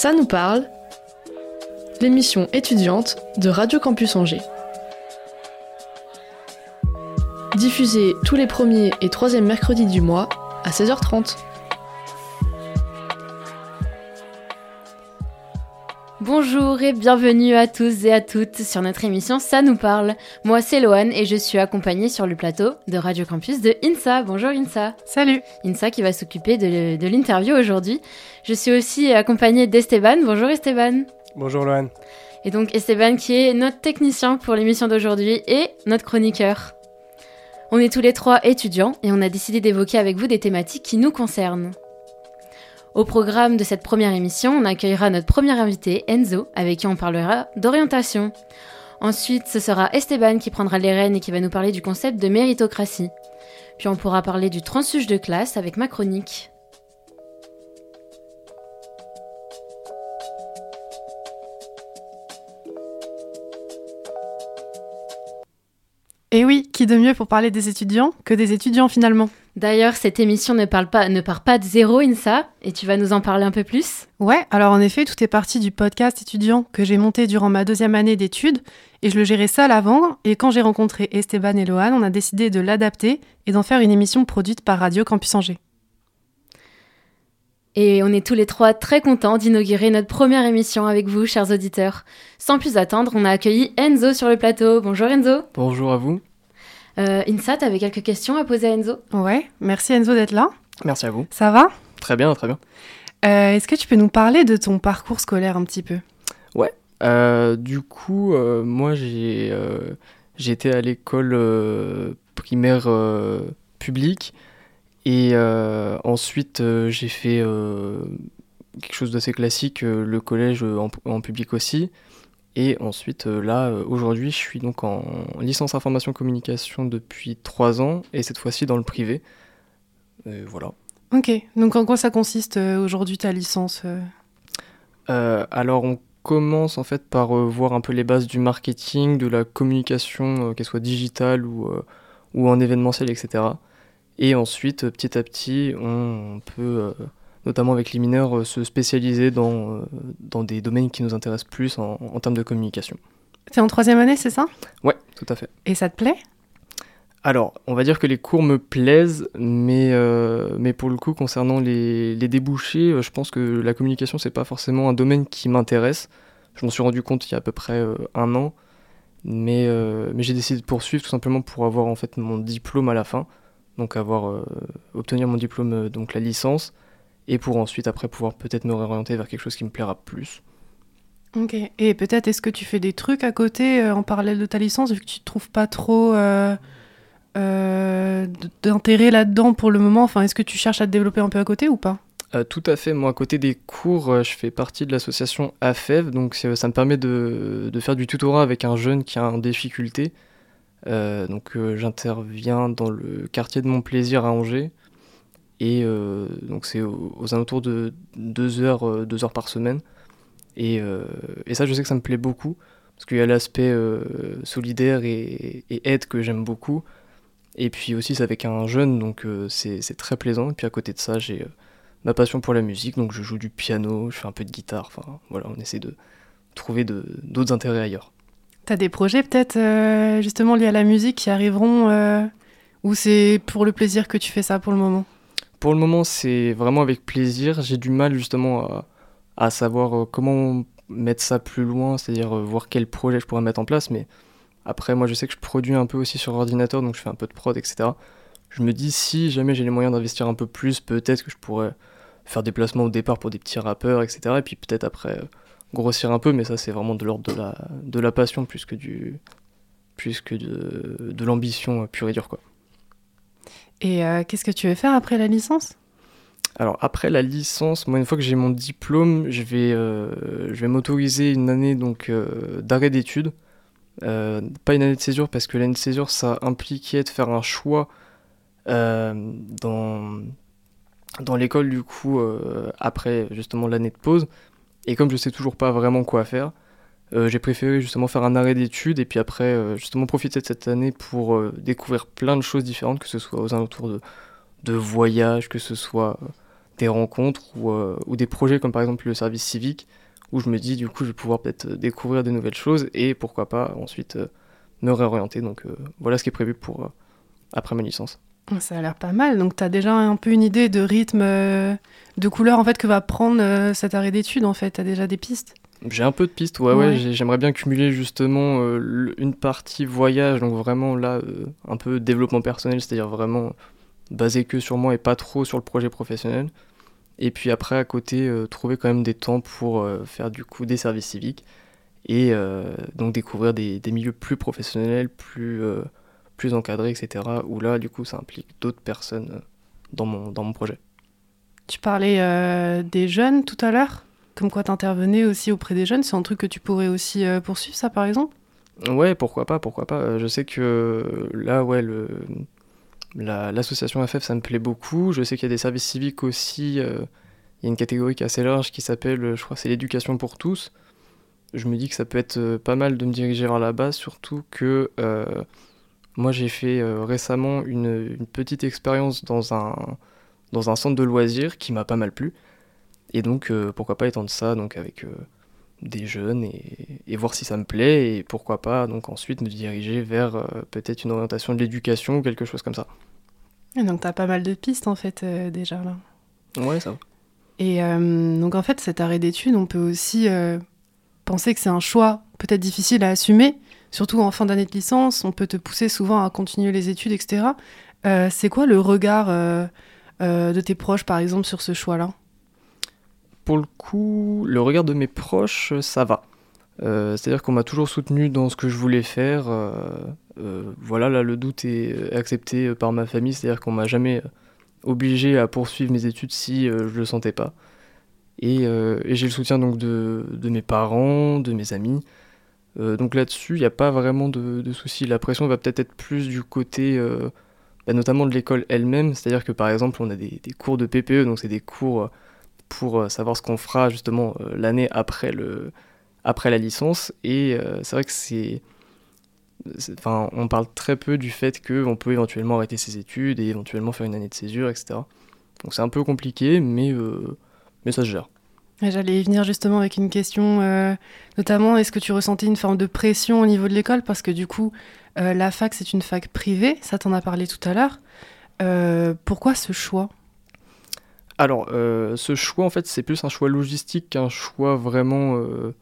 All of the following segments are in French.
Ça nous parle, l'émission étudiante de Radio Campus Angers. Diffusée tous les premiers et troisièmes mercredis du mois à 16h30. Bonjour et bienvenue à tous et à toutes sur notre émission Ça nous parle. Moi c'est Loane et je suis accompagnée sur le plateau de Radio Campus de INSA. Bonjour INSA. Salut. INSA qui va s'occuper de, de l'interview aujourd'hui. Je suis aussi accompagnée d'Esteban. Bonjour Esteban. Bonjour Loane. Et donc Esteban qui est notre technicien pour l'émission d'aujourd'hui et notre chroniqueur. On est tous les trois étudiants et on a décidé d'évoquer avec vous des thématiques qui nous concernent. Au programme de cette première émission, on accueillera notre premier invité, Enzo, avec qui on parlera d'orientation. Ensuite, ce sera Esteban qui prendra les rênes et qui va nous parler du concept de méritocratie. Puis on pourra parler du transfuge de classe avec ma chronique. Et oui, qui de mieux pour parler des étudiants que des étudiants finalement? D'ailleurs, cette émission ne, parle pas, ne part pas de zéro, Insa, et tu vas nous en parler un peu plus? Ouais, alors en effet, tout est parti du podcast étudiant que j'ai monté durant ma deuxième année d'études, et je le gérais seul avant, et quand j'ai rencontré Esteban et Lohan, on a décidé de l'adapter et d'en faire une émission produite par Radio Campus Angers. Et on est tous les trois très contents d'inaugurer notre première émission avec vous, chers auditeurs. Sans plus attendre, on a accueilli Enzo sur le plateau. Bonjour Enzo. Bonjour à vous. Euh, Insa, tu avais quelques questions à poser à Enzo? Ouais, merci Enzo d'être là. Merci à vous. Ça va? Très bien, très bien. Euh, Est-ce que tu peux nous parler de ton parcours scolaire un petit peu? Ouais. Euh, du coup, euh, moi, j'ai euh, j'étais à l'école euh, primaire euh, publique et euh, ensuite euh, j'ai fait euh, quelque chose d'assez classique, le collège en, en public aussi. Et ensuite, là, aujourd'hui, je suis donc en licence information communication depuis trois ans et cette fois-ci dans le privé. Et voilà. Ok, donc en quoi ça consiste aujourd'hui ta licence euh? Alors on commence en fait par euh, voir un peu les bases du marketing, de la communication, euh, qu'elle soit digitale ou, ou en événementiel, etc. Et ensuite, euh, petit à petit, on, peut, euh, notamment avec les mineurs, euh, se spécialiser dans, dans des domaines qui nous intéressent plus en, en termes de communication. T'es en troisième année, c'est ça? Ouais, tout à fait. Et ça te plaît? Alors, on va dire que les cours me plaisent, mais, euh, mais pour le coup, concernant les, les débouchés, je pense que la communication, c'est pas forcément un domaine qui m'intéresse. Je m'en suis rendu compte il y a à peu près euh, un an, mais, euh, mais j'ai décidé de poursuivre tout simplement pour avoir en fait mon diplôme à la fin, donc avoir euh, obtenir mon diplôme, euh, donc la licence, et pour ensuite après pouvoir peut-être me réorienter vers quelque chose qui me plaira plus. Ok. Et peut-être est-ce que tu fais des trucs à côté euh, en parallèle de ta licence vu que tu trouves pas trop euh, d'intérêt là-dedans pour le moment? Enfin, est-ce que tu cherches à te développer un peu à côté ou pas? Euh, tout à fait. Moi, à côté des cours, euh, je fais partie de l'association AFEV, donc ça me permet de, de faire du tutorat avec un jeune qui est en difficulté. Euh, donc, euh, j'interviens dans le quartier de Montplaisir à Angers, et euh, donc c'est aux, alentours de deux heures, deux heures par semaine. Et, ça, je sais que ça me plaît beaucoup, parce qu'il y a l'aspect solidaire et, aide que j'aime beaucoup. Et puis aussi, c'est avec un jeune, donc c'est très plaisant. Et puis à côté de ça, j'ai ma passion pour la musique, donc je joue du piano, je fais un peu de guitare, enfin voilà, on essaie de trouver d'autres intérêts ailleurs. T'as des projets peut-être euh, justement liés à la musique qui arriveront euh, ou c'est pour le plaisir que tu fais ça pour le moment? Pour le moment, c'est vraiment avec plaisir, j'ai du mal justement à, savoir euh, comment mettre ça plus loin, c'est-à-dire voir quel projet je pourrais mettre en place, mais après, moi je sais que je produis un peu aussi sur ordinateur, donc je fais un peu de prod, etc. Je me dis, si jamais j'ai les moyens d'investir un peu plus, peut-être que je pourrais faire des placements au départ pour des petits rappeurs, etc. Et puis peut-être après grossir un peu, mais ça c'est vraiment de l'ordre de la, de la passion plus que, du, plus que de, de l'ambition euh, pure et dure. Quoi. Et euh, qu'est-ce que tu veux faire après la licence? Alors après la licence, moi une fois que j'ai mon diplôme, je vais, euh, je vais m'autoriser une année donc euh, d'arrêt d'études. Euh, pas une année de césure parce que l'année de césure ça impliquait de faire un choix dans, dans l'école du coup après justement l'année de pause. Et comme je sais toujours pas vraiment quoi faire, euh, j'ai préféré justement faire un arrêt d'études et puis après euh, justement profiter de cette année pour euh, découvrir plein de choses différentes, que ce soit aux alentours de, de voyages, que ce soit des rencontres ou, ou, des projets comme par exemple le service civique, où je me dis du coup je vais pouvoir peut-être découvrir de nouvelles choses et pourquoi pas ensuite me réorienter. Donc voilà ce qui est prévu pour après ma licence. Ça a l'air pas mal. Donc, tu as déjà un peu une idée de rythme, de couleur en fait que va prendre cet arrêt d'études en fait? Tu as déjà des pistes? J'ai un peu de pistes, ouais, ouais. J'aimerais bien cumuler justement euh, une partie voyage, donc vraiment là, euh, un peu développement personnel, c'est-à-dire vraiment basé que sur moi et pas trop sur le projet professionnel. Et puis après, à côté, euh, trouver quand même des temps pour faire du coup des services civiques et donc découvrir des, des, milieux plus professionnels, plus, plus encadrés, etc. Où là, du coup, ça implique d'autres personnes dans, mon, dans mon projet. Tu parlais des jeunes tout à l'heure comme quoi t'intervenais aussi auprès des jeunes, c'est un truc que tu pourrais aussi euh, poursuivre, ça par exemple? Ouais, pourquoi pas, pourquoi pas. Euh, je sais que euh, là, ouais, le, l'association AFF, ça me plaît beaucoup. Je sais qu'il y a des services civiques aussi. il y a une catégorie qui est assez large qui s'appelle, je crois, c'est l'éducation pour tous. Je me dis que ça peut être pas mal de me diriger vers là-bas, surtout que moi j'ai fait récemment une, une, petite expérience dans un, dans un centre de loisirs qui m'a pas mal plu. Et donc, euh, pourquoi pas étendre ça donc avec euh, des jeunes et, voir si ça me plaît et pourquoi pas donc ensuite me diriger vers euh, peut-être une orientation de l'éducation ou quelque chose comme ça. Et donc, tu as pas mal de pistes en fait déjà là. Ouais, ça va. Et donc, en fait, cet arrêt d'études, on peut aussi penser que c'est un choix peut-être difficile à assumer, surtout en fin d'année de licence. On peut te pousser souvent à continuer les études, etc. c'est quoi le regard de tes proches, par exemple, sur ce choix-là? Pour le coup, le regard de mes proches, ça va. Euh, c'est-à-dire qu'on m'a toujours soutenu dans ce que je voulais faire. Euh, euh, voilà, là, le doute est accepté par ma famille, c'est-à-dire qu'on m'a jamais obligé à poursuivre mes études si je le sentais pas. Et, j'ai le soutien donc de, mes parents, de mes amis. Donc là-dessus, il n'y a pas vraiment de, soucis. La pression va peut-être être plus du côté, bah, notamment de l'école elle-même. C'est-à-dire que par exemple, on a des, cours de PPE, donc c'est des cours pour euh, savoir ce qu'on fera justement euh, l'année après, après la licence. Et euh, c'est vrai que c'est. Enfin, on parle très peu du fait qu'on peut éventuellement arrêter ses études et éventuellement faire une année de césure, etc. Donc c'est un peu compliqué, mais, mais ça se gère. J'allais y venir justement avec une question, notamment est-ce que tu ressentais une forme de pression au niveau de l'école? Parce que du coup, la fac, c'est une fac privée, ça t'en a parlé tout à l'heure. pourquoi ce choix? Alors, euh, ce choix, en fait, c'est plus un choix logistique qu'un choix vraiment, euh,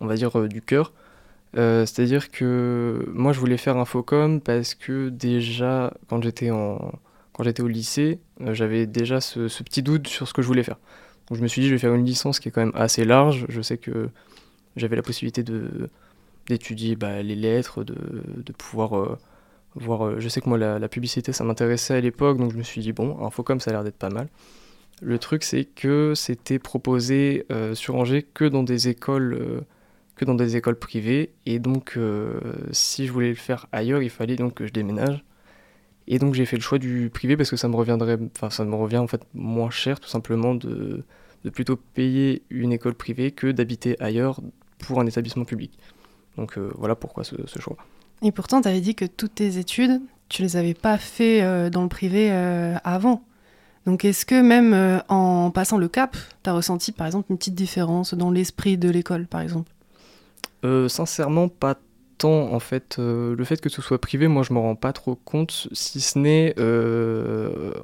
on va dire, euh, du cœur. C'est-à-dire que moi, je voulais faire un Focom parce que déjà, quand j'étais en... quand j'étais au lycée, j'avais déjà ce, petit doute sur ce que je voulais faire. Donc, je me suis dit, je vais faire une licence qui est quand même assez large. Je sais que j'avais la possibilité d'étudier bah, les lettres, de, pouvoir voir. je sais que moi, la, publicité, ça m'intéressait à l'époque, donc je me suis dit, bon, un Focom, ça a l'air d'être pas mal. Le truc, c'est que c'était proposé euh, sur Angers que dans des écoles, euh, que dans des écoles privées, et donc euh, si je voulais le faire ailleurs, il fallait donc que je déménage. Et donc j'ai fait le choix du privé parce que ça me reviendrait, enfin ça me revient en fait moins cher tout simplement de, de plutôt payer une école privée que d'habiter ailleurs pour un établissement public. Donc voilà pourquoi ce, ce choix. Et pourtant, tu avais dit que toutes tes études, tu les avais pas fait dans le privé avant. Donc est-ce que même euh, en passant le cap, tu as ressenti par exemple une petite différence dans l'esprit de l'école par exemple? Euh, Sincèrement, pas tant en fait. Euh, le fait que ce soit privé, moi je m'en rends pas trop compte, si ce n'est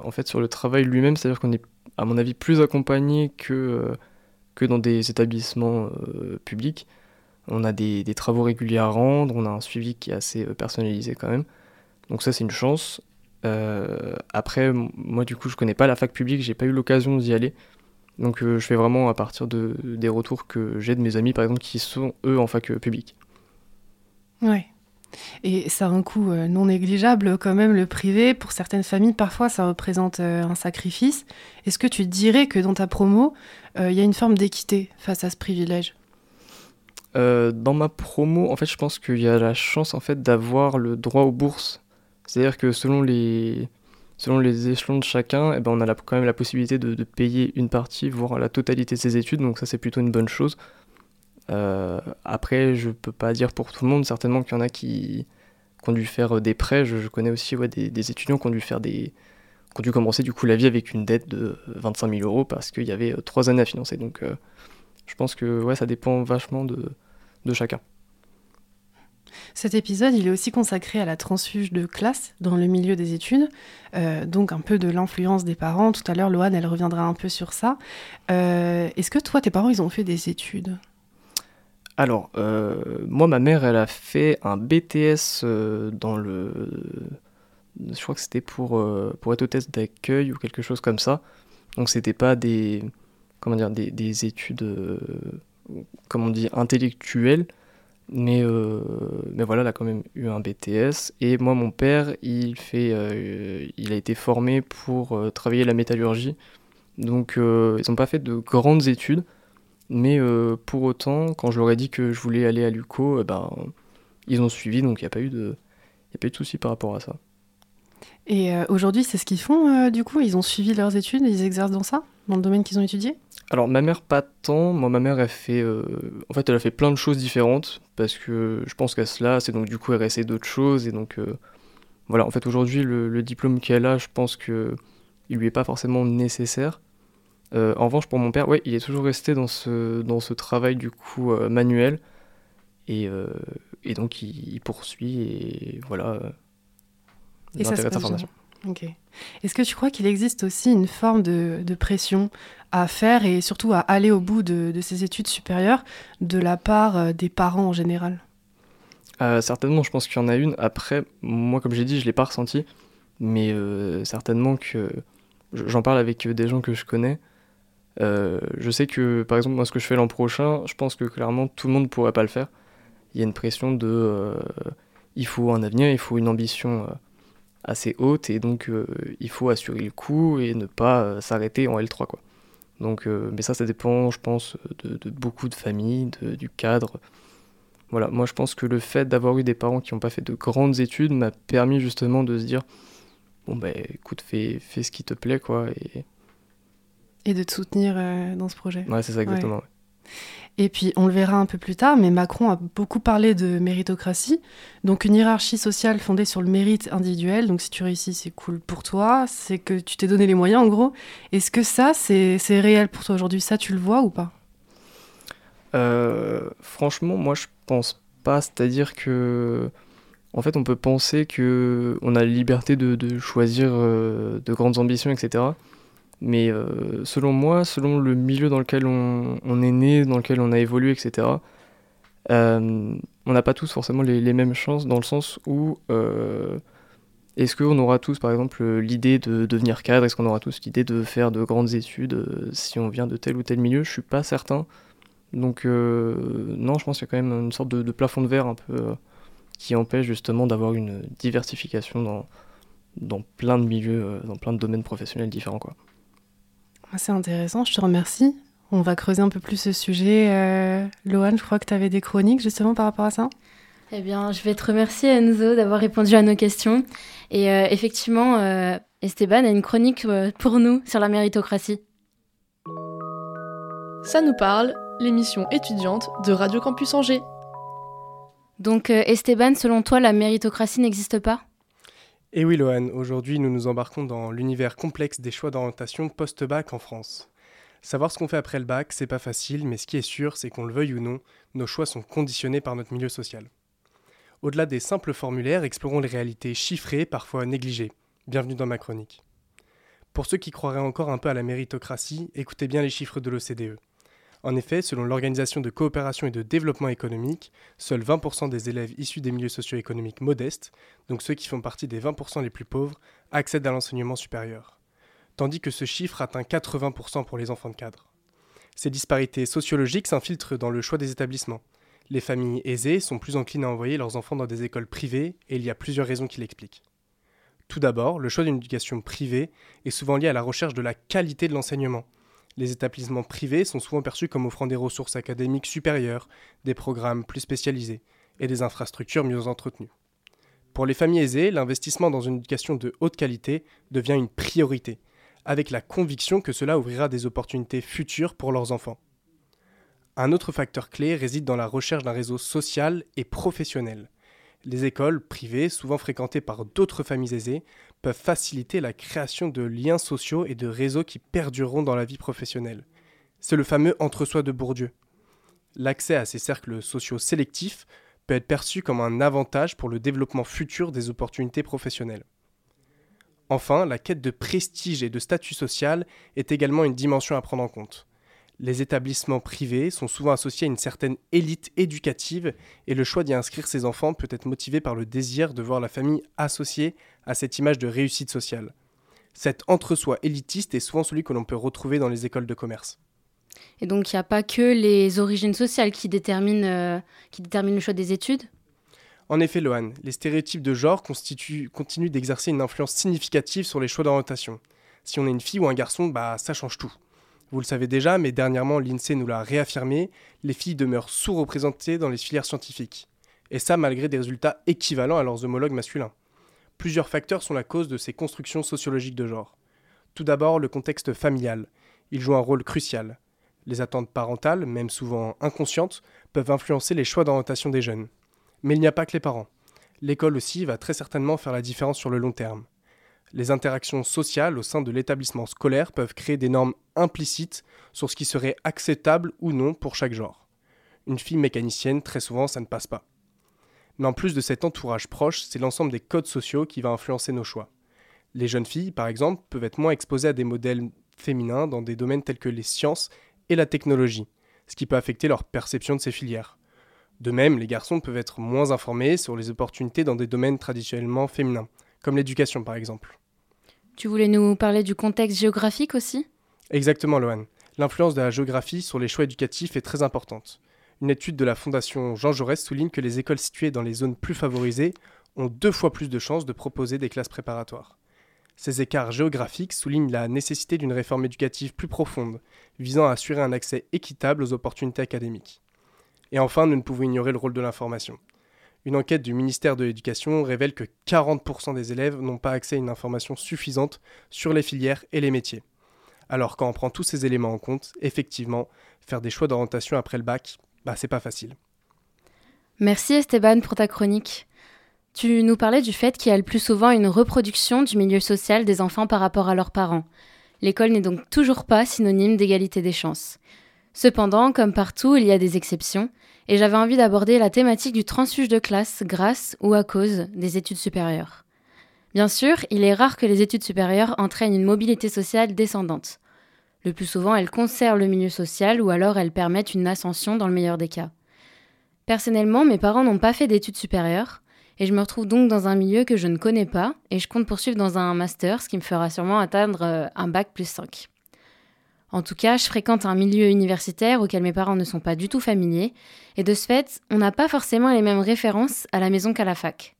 en fait sur le travail lui-même, c'est-à-dire qu'on est à mon avis plus accompagné que, que dans des établissements publics. On a des, des, travaux réguliers à rendre, on a un suivi qui est assez personnalisé quand même. Donc ça c'est une chance. Euh, après, moi du coup, je connais pas la fac publique, j'ai pas eu l'occasion d'y aller. Donc euh, je fais vraiment à partir de, des retours que j'ai de mes amis, par exemple, qui sont eux en fac euh, publique. Ouais. Et ça a un coût non négligeable quand même, le privé. Pour certaines familles, parfois, ça représente un sacrifice. Est-ce que tu dirais que dans ta promo, il y a une forme d'équité face à ce privilège? Dans ma promo, en fait, je pense qu'il y a la chance en fait d'avoir le droit aux bourses c'est-à-dire que selon les, selon les échelons de chacun, eh ben on a quand même la possibilité de, payer une partie, voire la totalité de ses études, donc ça c'est plutôt une bonne chose. Euh, après, je peux pas dire pour tout le monde, certainement qu'il y en a qui, ont dû faire des prêts. Je, connais aussi des, étudiants qui ont dû faire des, ont dû commencer du coup la vie avec une dette de 25 000 euros parce qu'il y avait trois années à financer. Donc je pense que ça dépend vachement de, chacun. Cet épisode, il est aussi consacré à la transfuge de classe dans le milieu des études, euh, donc un peu de l'influence des parents. Tout à l'heure, Loane, elle reviendra un peu sur ça. Euh, est-ce que toi, tes parents, ils ont fait des études? Alors, euh, moi, ma mère, elle a fait un BTS dans le... Je crois que c'était pour, pour être hôtesse d'accueil ou quelque chose comme ça. Donc, c'était pas des... Comment dire Des, des études... comment on dit Intellectuelles mais, euh, mais voilà, elle a quand même eu un BTS. Et moi, mon père, il, fait, euh, il a été formé pour euh, travailler la métallurgie. Donc, ils n'ont pas fait de grandes études. Mais pour autant, quand je leur ai dit que je voulais aller à l'UCO, ben, ils ont suivi. Donc, il n'y a pas eu de, y a pas eu de souci par rapport à ça. Et aujourd'hui, c'est ce qu'ils font, du coup? Ils ont suivi leurs études, ils exercent dans ça? Dans le domaine qu'ils ont étudié? Alors ma mère pas tant, moi ma mère elle fait, euh, en fait elle a fait plein de choses différentes parce que je pense qu'à cela c'est donc du coup elle a essayé d'autres choses et donc euh, voilà en fait aujourd'hui le, diplôme qu'elle a je pense que il lui est pas forcément nécessaire. Euh, en revanche pour mon père ouais il est toujours resté dans ce, dans ce travail du coup manuel et, et donc il, poursuit et voilà. et ça se passe Ok. Est-ce que tu crois qu'il existe aussi une forme de, pression à faire et surtout à aller au bout de, de ces études supérieures de la part euh, des parents en général? Euh, Certainement, je pense qu'il y en a une. Après, moi, comme j'ai dit, je ne l'ai pas ressenti. Mais euh, certainement que j'en parle avec des gens que je connais. Je sais que, par exemple, moi, ce que je fais l'an prochain, je pense que clairement, tout le monde ne pourrait pas le faire. Il y a une pression de... il faut un avenir, il faut une ambition assez haute et donc euh, il faut assurer le coup et ne pas euh, s'arrêter en L3 quoi. Donc, euh, mais ça, ça dépend, je pense, de, beaucoup de familles, du cadre. Voilà, moi je pense que le fait d'avoir eu des parents qui n'ont pas fait de grandes études m'a permis justement de se dire bon ben écoute, fais, fais ce qui te plaît quoi. Et de te soutenir dans ce projet. Ouais, c'est ça exactement. Et puis, on le verra un peu plus tard, mais Macron a beaucoup parlé de méritocratie, donc une hiérarchie sociale fondée sur le mérite individuel. Donc, si tu réussis, c'est cool pour toi, c'est que tu t'es donné les moyens, en gros. Est-ce que ça, c'est réel pour toi aujourd'hui? Ça, tu le vois ou pas? Euh, Franchement, moi, je pense pas. C'est-à-dire que, en fait, on peut penser que on a la liberté de, choisir euh, de grandes ambitions, etc. Mais euh, selon moi, selon le milieu dans lequel on, est né, dans lequel on a évolué, etc., euh, on n'a pas tous forcément les, mêmes chances dans le sens où euh, est-ce qu'on aura tous par exemple l'idée de devenir cadre, est-ce qu'on aura tous l'idée de faire de grandes études si on vient de tel ou tel milieu? Je suis pas certain. Donc non, je pense qu'il y a quand même une sorte de, de plafond de verre un peu qui empêche justement d'avoir une diversification dans, dans plein de milieux, dans plein de domaines professionnels différents. Quoi. C'est intéressant, je te remercie. On va creuser un peu plus ce sujet. Euh, Loane, je crois que tu avais des chroniques justement par rapport à ça. Eh bien, je vais te remercier Enzo d'avoir répondu à nos questions. Et euh, effectivement, euh, Esteban a une chronique pour nous sur la méritocratie. Ça nous parle, l'émission étudiante de Radio Campus Angers. Donc Esteban, selon toi, la méritocratie n'existe pas? Et oui, Lohan, aujourd'hui nous nous embarquons dans l'univers complexe des choix d'orientation post-bac en France. Savoir ce qu'on fait après le bac, c'est pas facile, mais ce qui est sûr, c'est qu'on le veuille ou non, nos choix sont conditionnés par notre milieu social. Au-delà des simples formulaires, explorons les réalités chiffrées, parfois négligées. Bienvenue dans ma chronique. Pour ceux qui croiraient encore un peu à la méritocratie, écoutez bien les chiffres de l'OCDE. En effet, selon l'Organisation de coopération et de développement économique, seuls 20% des élèves issus des milieux socio-économiques modestes, donc ceux qui font partie des 20% les plus pauvres, accèdent à l'enseignement supérieur. Tandis que ce chiffre atteint 80% pour les enfants de cadre. Ces disparités sociologiques s'infiltrent dans le choix des établissements. Les familles aisées sont plus enclines à envoyer leurs enfants dans des écoles privées et il y a plusieurs raisons qui l'expliquent. Tout d'abord, le choix d'une éducation privée est souvent lié à la recherche de la qualité de l'enseignement, les établissements privés sont souvent perçus comme offrant des ressources académiques supérieures, des programmes plus spécialisés et des infrastructures mieux entretenues. Pour les familles aisées, l'investissement dans une éducation de haute qualité devient une priorité, avec la conviction que cela ouvrira des opportunités futures pour leurs enfants. Un autre facteur clé réside dans la recherche d'un réseau social et professionnel. Les écoles privées, souvent fréquentées par d'autres familles aisées, peuvent faciliter la création de liens sociaux et de réseaux qui perdureront dans la vie professionnelle. C'est le fameux entre-soi de Bourdieu. L'accès à ces cercles sociaux sélectifs peut être perçu comme un avantage pour le développement futur des opportunités professionnelles. Enfin, la quête de prestige et de statut social est également une dimension à prendre en compte. Les établissements privés sont souvent associés à une certaine élite éducative et le choix d'y inscrire ses enfants peut être motivé par le désir de voir la famille associée à cette image de réussite sociale. Cet entre-soi élitiste est souvent celui que l'on peut retrouver dans les écoles de commerce. Et donc il n'y a pas que les origines sociales qui déterminent, euh, qui déterminent le choix des études? En effet, Lohan, les stéréotypes de genre continuent d'exercer une influence significative sur les choix d'orientation. Si on est une fille ou un garçon, bah ça change tout. Vous le savez déjà, mais dernièrement l'INSEE nous l'a réaffirmé, les filles demeurent sous-représentées dans les filières scientifiques. Et ça malgré des résultats équivalents à leurs homologues masculins. Plusieurs facteurs sont la cause de ces constructions sociologiques de genre. Tout d'abord, le contexte familial. Il joue un rôle crucial. Les attentes parentales, même souvent inconscientes, peuvent influencer les choix d'orientation des jeunes. Mais il n'y a pas que les parents. L'école aussi va très certainement faire la différence sur le long terme. Les interactions sociales au sein de l'établissement scolaire peuvent créer des normes implicites sur ce qui serait acceptable ou non pour chaque genre. Une fille mécanicienne, très souvent, ça ne passe pas. Mais en plus de cet entourage proche, c'est l'ensemble des codes sociaux qui va influencer nos choix. Les jeunes filles, par exemple, peuvent être moins exposées à des modèles féminins dans des domaines tels que les sciences et la technologie, ce qui peut affecter leur perception de ces filières. De même, les garçons peuvent être moins informés sur les opportunités dans des domaines traditionnellement féminins, comme l'éducation par exemple. Tu voulais nous parler du contexte géographique aussi? Exactement, Lohan. L'influence de la géographie sur les choix éducatifs est très importante. Une étude de la Fondation Jean Jaurès souligne que les écoles situées dans les zones plus favorisées ont deux fois plus de chances de proposer des classes préparatoires. Ces écarts géographiques soulignent la nécessité d'une réforme éducative plus profonde, visant à assurer un accès équitable aux opportunités académiques. Et enfin, nous ne pouvons ignorer le rôle de l'information. Une enquête du ministère de l'Éducation révèle que 40% des élèves n'ont pas accès à une information suffisante sur les filières et les métiers. Alors quand on prend tous ces éléments en compte, effectivement, faire des choix d'orientation après le bac, bah c'est pas facile. Merci Esteban pour ta chronique. Tu nous parlais du fait qu'il y a le plus souvent une reproduction du milieu social des enfants par rapport à leurs parents. L'école n'est donc toujours pas synonyme d'égalité des chances. Cependant, comme partout, il y a des exceptions, et j'avais envie d'aborder la thématique du transfuge de classe grâce ou à cause des études supérieures. Bien sûr, il est rare que les études supérieures entraînent une mobilité sociale descendante. Le plus souvent, elles conservent le milieu social ou alors elles permettent une ascension dans le meilleur des cas. Personnellement, mes parents n'ont pas fait d'études supérieures, et je me retrouve donc dans un milieu que je ne connais pas et je compte poursuivre dans un master, ce qui me fera sûrement atteindre euh, un bac plus 5. En tout cas, je fréquente un milieu universitaire auquel mes parents ne sont pas du tout familiers, et de ce fait, on n'a pas forcément les mêmes références à la maison qu'à la fac.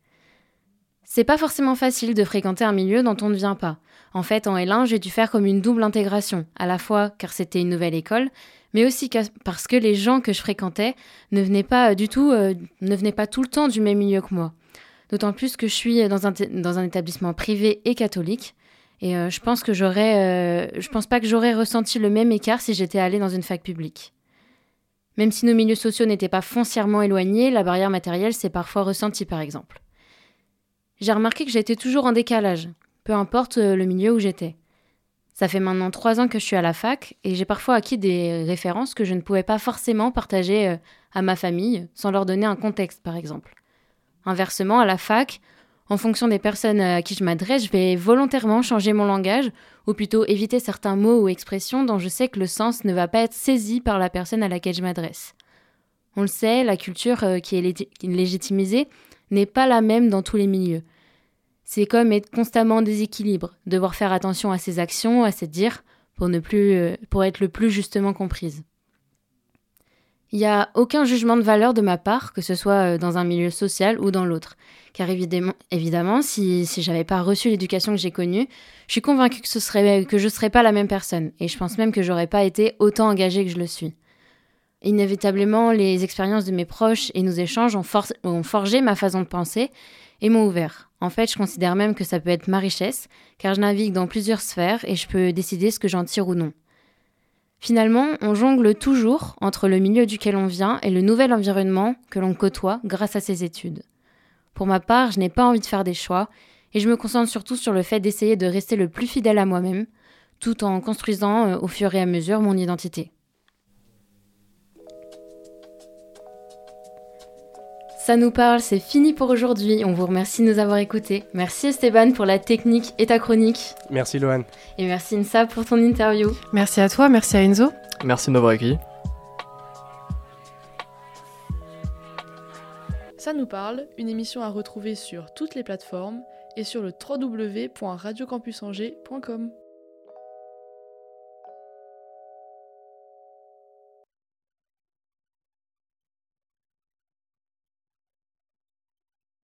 C'est pas forcément facile de fréquenter un milieu dont on ne vient pas. En fait, en L1, j'ai dû faire comme une double intégration, à la fois car c'était une nouvelle école, mais aussi parce que les gens que je fréquentais ne venaient pas du tout, euh, ne venaient pas tout le temps du même milieu que moi. D'autant plus que je suis dans un, dans un établissement privé et catholique. Et euh, je pense que j'aurais, euh, je pense pas que j'aurais ressenti le même écart si j'étais allée dans une fac publique. Même si nos milieux sociaux n'étaient pas foncièrement éloignés, la barrière matérielle s'est parfois ressentie, par exemple. J'ai remarqué que j'étais toujours en décalage, peu importe euh, le milieu où j'étais. Ça fait maintenant trois ans que je suis à la fac et j'ai parfois acquis des références que je ne pouvais pas forcément partager à ma famille sans leur donner un contexte, par exemple. Inversement, à la fac, en fonction des personnes à qui je m'adresse, je vais volontairement changer mon langage, ou plutôt éviter certains mots ou expressions dont je sais que le sens ne va pas être saisi par la personne à laquelle je m'adresse. On le sait, la culture euh, qui est légitimisée n'est pas la même dans tous les milieux. C'est comme être constamment en déséquilibre, devoir faire attention à ses actions, à ses dires, pour, ne plus, euh, pour être le plus justement comprise. Il n'y a aucun jugement de valeur de ma part, que ce soit euh, dans un milieu social ou dans l'autre. Car évidemment, évidemment si, si j'avais pas reçu l'éducation que j'ai connue, je suis convaincue que, je ne serais pas la même personne. Et je pense même que j'aurais pas été autant engagée que je le suis. Inévitablement, les expériences de mes proches et nos échanges ont, ont forgé ma façon de penser et m'ont ouvert. En fait, je considère même que ça peut être ma richesse, car je navigue dans plusieurs sphères et je peux décider ce que j'en tire ou non. Finalement, on jongle toujours entre le milieu duquel on vient et le nouvel environnement que l'on côtoie grâce à ses études. Pour ma part, je n'ai pas envie de faire des choix Et je me concentre surtout sur le fait d'essayer de rester le plus fidèle à moi-même, tout en construisant euh, au fur et à mesure mon identité. Ça nous parle, c'est fini pour aujourd'hui. On vous remercie de nous avoir écoutés. Merci Esteban pour la technique et ta chronique. Merci Lohan. Et merci Insa pour ton interview. Merci à toi, merci à Enzo. Merci de m'avoir accueilli. Ça nous parle, une émission à retrouver sur toutes les plateformes et sur le www.radiocampusangers.com.